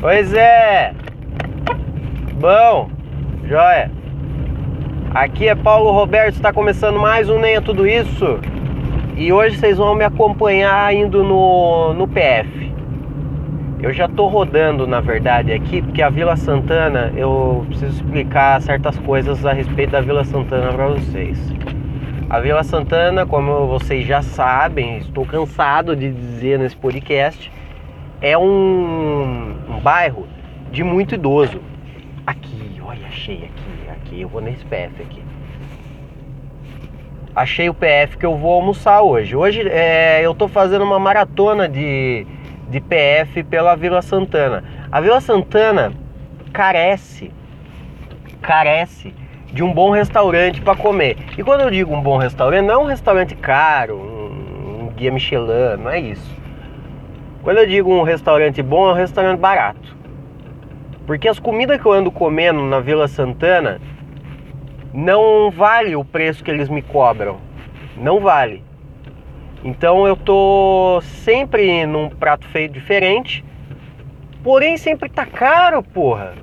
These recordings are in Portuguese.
Pois é. Bom, joia. Aqui é Paulo Roberto, está começando mais um Nem é Tudo Isso. E hoje vocês vão me acompanhar indo no, no PF. Eu já tô rodando, na verdade, aqui, porque a Vila Santana, eu preciso explicar certas coisas a respeito da Vila Santana para vocês. A Vila Santana, como vocês já sabem, estou cansado de dizer nesse podcast, é um, um bairro de muito idoso. Aqui, olha, achei aqui, aqui, eu vou nesse PF aqui. Achei o PF que eu vou almoçar hoje. Hoje é, eu tô fazendo uma maratona de, de PF pela Vila Santana. A Vila Santana carece, carece de um bom restaurante para comer. E quando eu digo um bom restaurante, não é um restaurante caro, um, um guia Michelin, não é isso. Quando eu digo um restaurante bom, é um restaurante barato. Porque as comidas que eu ando comendo na Vila Santana não vale o preço que eles me cobram. Não vale. Então eu tô sempre num prato feio diferente. Porém sempre tá caro, porra.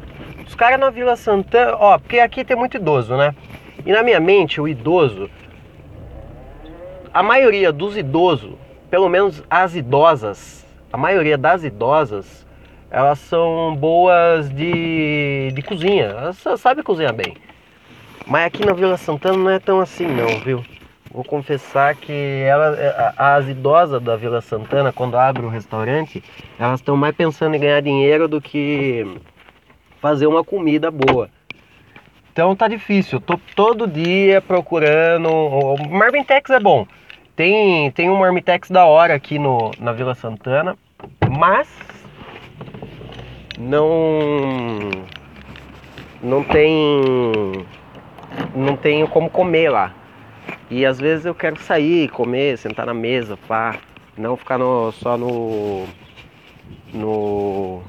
Os caras na Vila Santana, ó, porque aqui tem muito idoso, né? E na minha mente, o idoso, a maioria dos idosos, pelo menos as idosas, a maioria das idosas, elas são boas de, de cozinha. Elas sabem cozinhar bem. Mas aqui na Vila Santana não é tão assim não, viu? Vou confessar que ela, as idosas da Vila Santana, quando abrem um restaurante, elas estão mais pensando em ganhar dinheiro do que fazer uma comida boa. Então tá difícil. Eu tô todo dia procurando. O Marmitex é bom. Tem, tem um Marmitex da hora aqui no, na Vila Santana, mas não não tem não tenho como comer lá. E às vezes eu quero sair, comer, sentar na mesa, pá, não ficar no, só no no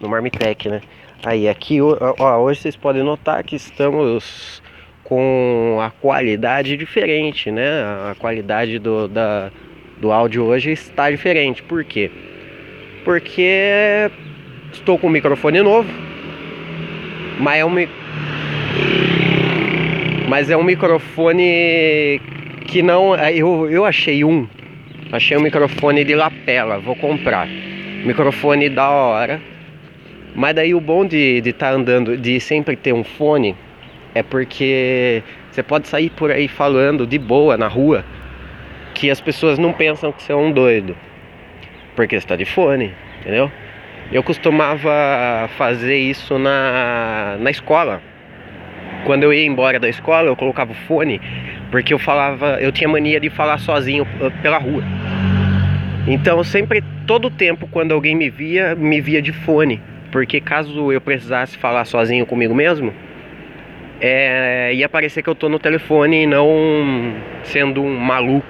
no Marmitec, né? Aí aqui, ó, hoje vocês podem notar que estamos com a qualidade diferente, né? A qualidade do, da, do áudio hoje está diferente. Por quê? Porque estou com um microfone novo, mas é um, mas é um microfone que não. Eu, eu achei um, achei um microfone de lapela, vou comprar. Microfone da hora. Mas daí o bom de estar tá andando, de sempre ter um fone, é porque você pode sair por aí falando de boa na rua, que as pessoas não pensam que você é um doido, porque você está de fone, entendeu? Eu costumava fazer isso na, na escola. Quando eu ia embora da escola, eu colocava o fone, porque eu falava, eu tinha mania de falar sozinho uh, pela rua. Então, sempre, todo tempo, quando alguém me via, me via de fone, porque caso eu precisasse falar sozinho comigo mesmo, é, ia parecer que eu tô no telefone e não sendo um maluco.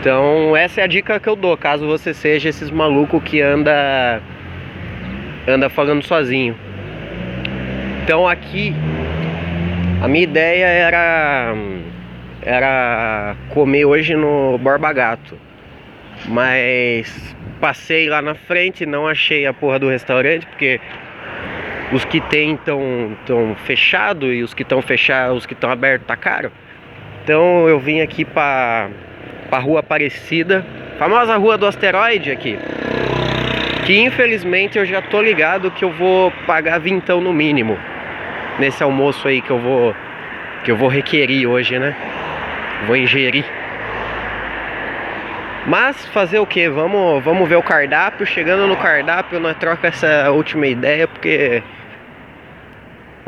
Então essa é a dica que eu dou, caso você seja esses malucos que anda anda falando sozinho. Então aqui a minha ideia era era comer hoje no Borba Gato. Mas passei lá na frente, não achei a porra do restaurante, porque os que tem estão tão fechado e os que estão fechados, os que estão abertos tá caro. Então eu vim aqui para a Rua Aparecida, famosa Rua do Asteroide aqui. Que infelizmente eu já tô ligado que eu vou pagar vintão no mínimo nesse almoço aí que eu vou que eu vou requerir hoje, né? Vou ingerir. Mas fazer o que? Vamos, vamos ver o cardápio. Chegando no cardápio, nós troca essa última ideia porque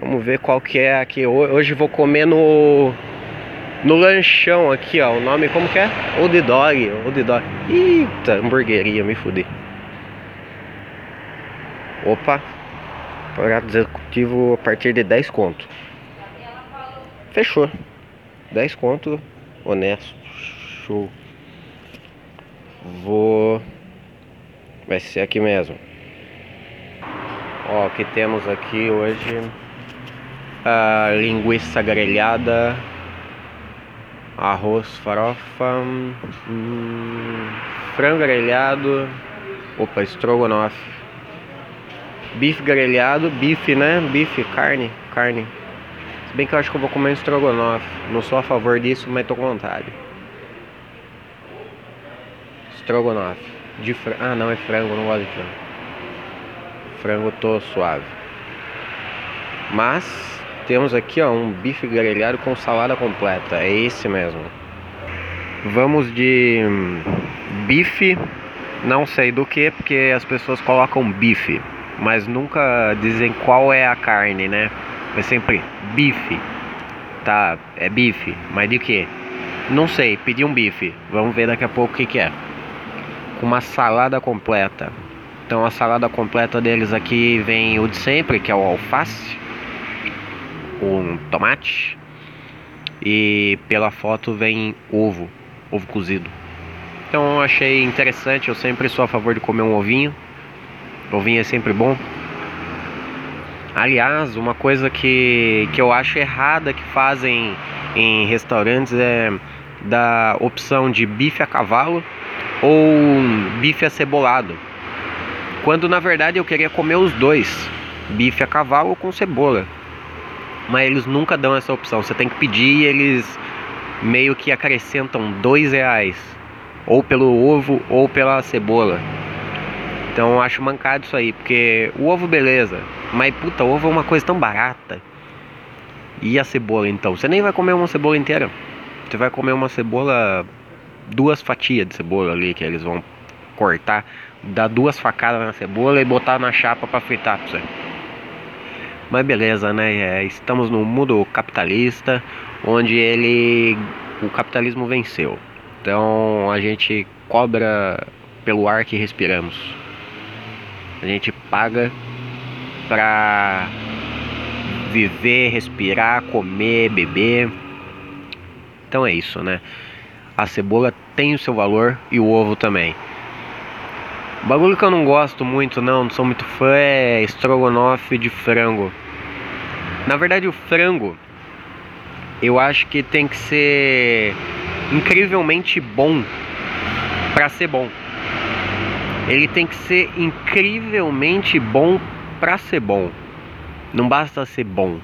Vamos ver qual que é aqui. Hoje vou comer no no lanchão aqui, ó. O nome como que é? Old Dog, Old Dog. Eita, hamburgueria, me fudi. Opa. Prato executivo a partir de 10 conto. Fechou. 10 conto, honesto. Show. Vou vai ser aqui mesmo. Ó, o que temos aqui hoje a linguiça grelhada, arroz, farofa, hum, frango grelhado, opa, estrogonofe, Bife grelhado, bife, né? Bife, carne, carne. Se bem que eu acho que eu vou comer estrogonofe. Não sou a favor disso, mas tô com vontade. Estrogonofe. De frango. Ah, não, é frango, não gosto de frango. Frango tô suave. Mas temos aqui ó, um bife grelhado com salada completa. É esse mesmo. Vamos de bife, não sei do que, porque as pessoas colocam bife, mas nunca dizem qual é a carne, né? É sempre bife. Tá, é bife, mas de que? Não sei, pedi um bife. Vamos ver daqui a pouco o que, que é. Uma salada completa. Então a salada completa deles aqui vem o de sempre, que é o alface, um tomate e pela foto vem ovo ovo cozido. Então eu achei interessante, eu sempre sou a favor de comer um ovinho. Ovinho é sempre bom. Aliás, uma coisa que, que eu acho errada que fazem em restaurantes é da opção de bife a cavalo ou bife acebolado. Quando na verdade eu queria comer os dois, bife a cavalo com cebola. Mas eles nunca dão essa opção. Você tem que pedir e eles meio que acrescentam dois reais, ou pelo ovo ou pela cebola. Então eu acho mancado isso aí, porque o ovo beleza, mas puta, ovo é uma coisa tão barata. E a cebola então? Você nem vai comer uma cebola inteira. Você vai comer uma cebola, duas fatias de cebola ali que eles vão cortar, dar duas facadas na cebola e botar na chapa para fritar pra você. Mas beleza, né? É, estamos no mundo capitalista, onde ele o capitalismo venceu. Então a gente cobra pelo ar que respiramos. A gente paga para viver, respirar, comer, beber. Então é isso, né? A cebola tem o seu valor e o ovo também. O bagulho que eu não gosto muito, não, não sou muito fã, é estrogonofe de frango. Na verdade, o frango eu acho que tem que ser incrivelmente bom para ser bom. Ele tem que ser incrivelmente bom para ser bom. Não basta ser bom.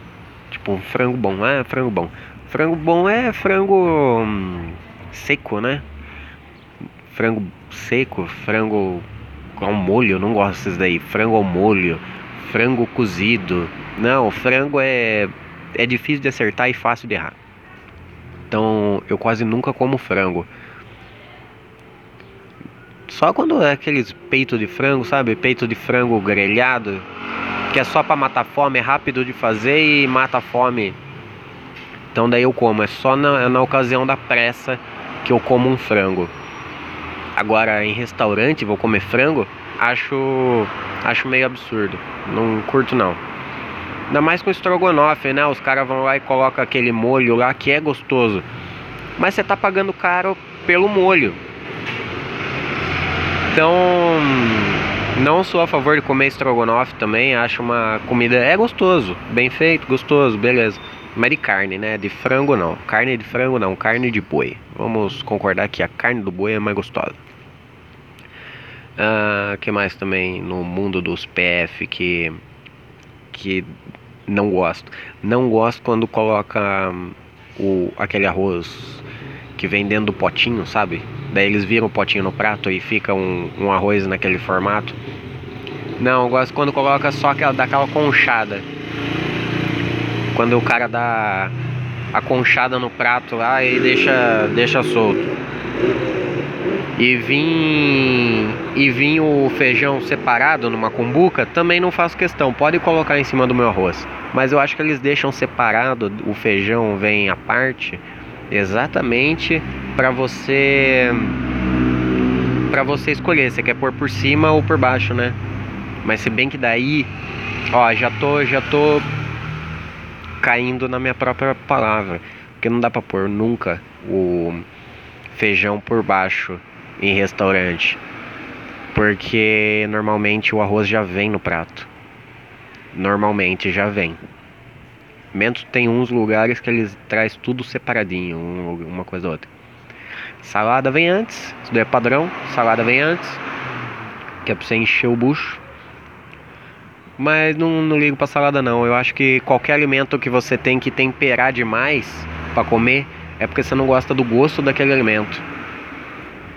Tipo, um frango bom, é frango bom. Frango bom é frango hum, seco, né? Frango seco, frango com molho, eu não gosto desses daí. Frango ao molho, frango cozido. Não, frango é é difícil de acertar e fácil de errar. Então eu quase nunca como frango. Só quando é aqueles peito de frango, sabe? Peito de frango grelhado, que é só para matar fome, é rápido de fazer e mata a fome. Então daí eu como, é só na, na ocasião da pressa que eu como um frango. Agora em restaurante vou comer frango, acho acho meio absurdo. Não curto não. Ainda mais com estrogonofe, né? Os caras vão lá e colocam aquele molho lá que é gostoso. Mas você tá pagando caro pelo molho. Então, não sou a favor de comer estrogonofe também. Acho uma comida. É gostoso, bem feito, gostoso, beleza. Mas de carne, né? De frango não. Carne de frango não, carne de boi. Vamos concordar que a carne do boi é mais gostosa. Uh, que mais também no mundo dos PF que que não gosto. Não gosto quando coloca hum, o, aquele arroz que vem dentro do potinho, sabe? Daí eles viram o potinho no prato e fica um, um arroz naquele formato. Não, eu gosto quando coloca só aquela, daquela conchada. Quando o cara dá a conchada no prato lá e deixa, deixa solto. E vim e vim o feijão separado numa cumbuca, também não faço questão. Pode colocar em cima do meu arroz. Mas eu acho que eles deixam separado, o feijão vem à parte, exatamente para você para você escolher, você quer pôr por cima ou por baixo, né? Mas se bem que daí, ó, já tô já tô caindo na minha própria palavra, porque não dá para pôr nunca o feijão por baixo em restaurante. Porque normalmente o arroz já vem no prato. Normalmente já vem. Menos tem uns lugares que eles traz tudo separadinho, uma coisa ou outra. Salada vem antes, isso daí é padrão. Salada vem antes, que é pra você encher o bucho. Mas não, não ligo pra salada não. Eu acho que qualquer alimento que você tem que temperar demais para comer é porque você não gosta do gosto daquele alimento.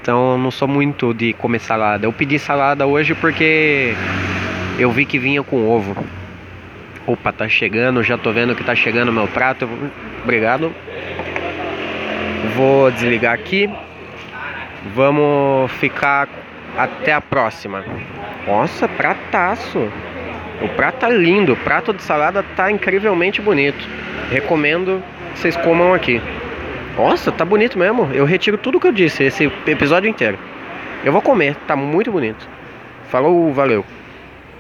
Então eu não sou muito de comer salada. Eu pedi salada hoje porque eu vi que vinha com ovo. Opa, tá chegando, já tô vendo que tá chegando meu prato. Obrigado. Vou desligar aqui. Vamos ficar até a próxima. Nossa, prataço. O prato tá lindo. O prato de salada tá incrivelmente bonito. Recomendo que vocês comam aqui. Nossa, tá bonito mesmo. Eu retiro tudo que eu disse, esse episódio inteiro. Eu vou comer, tá muito bonito. Falou, valeu.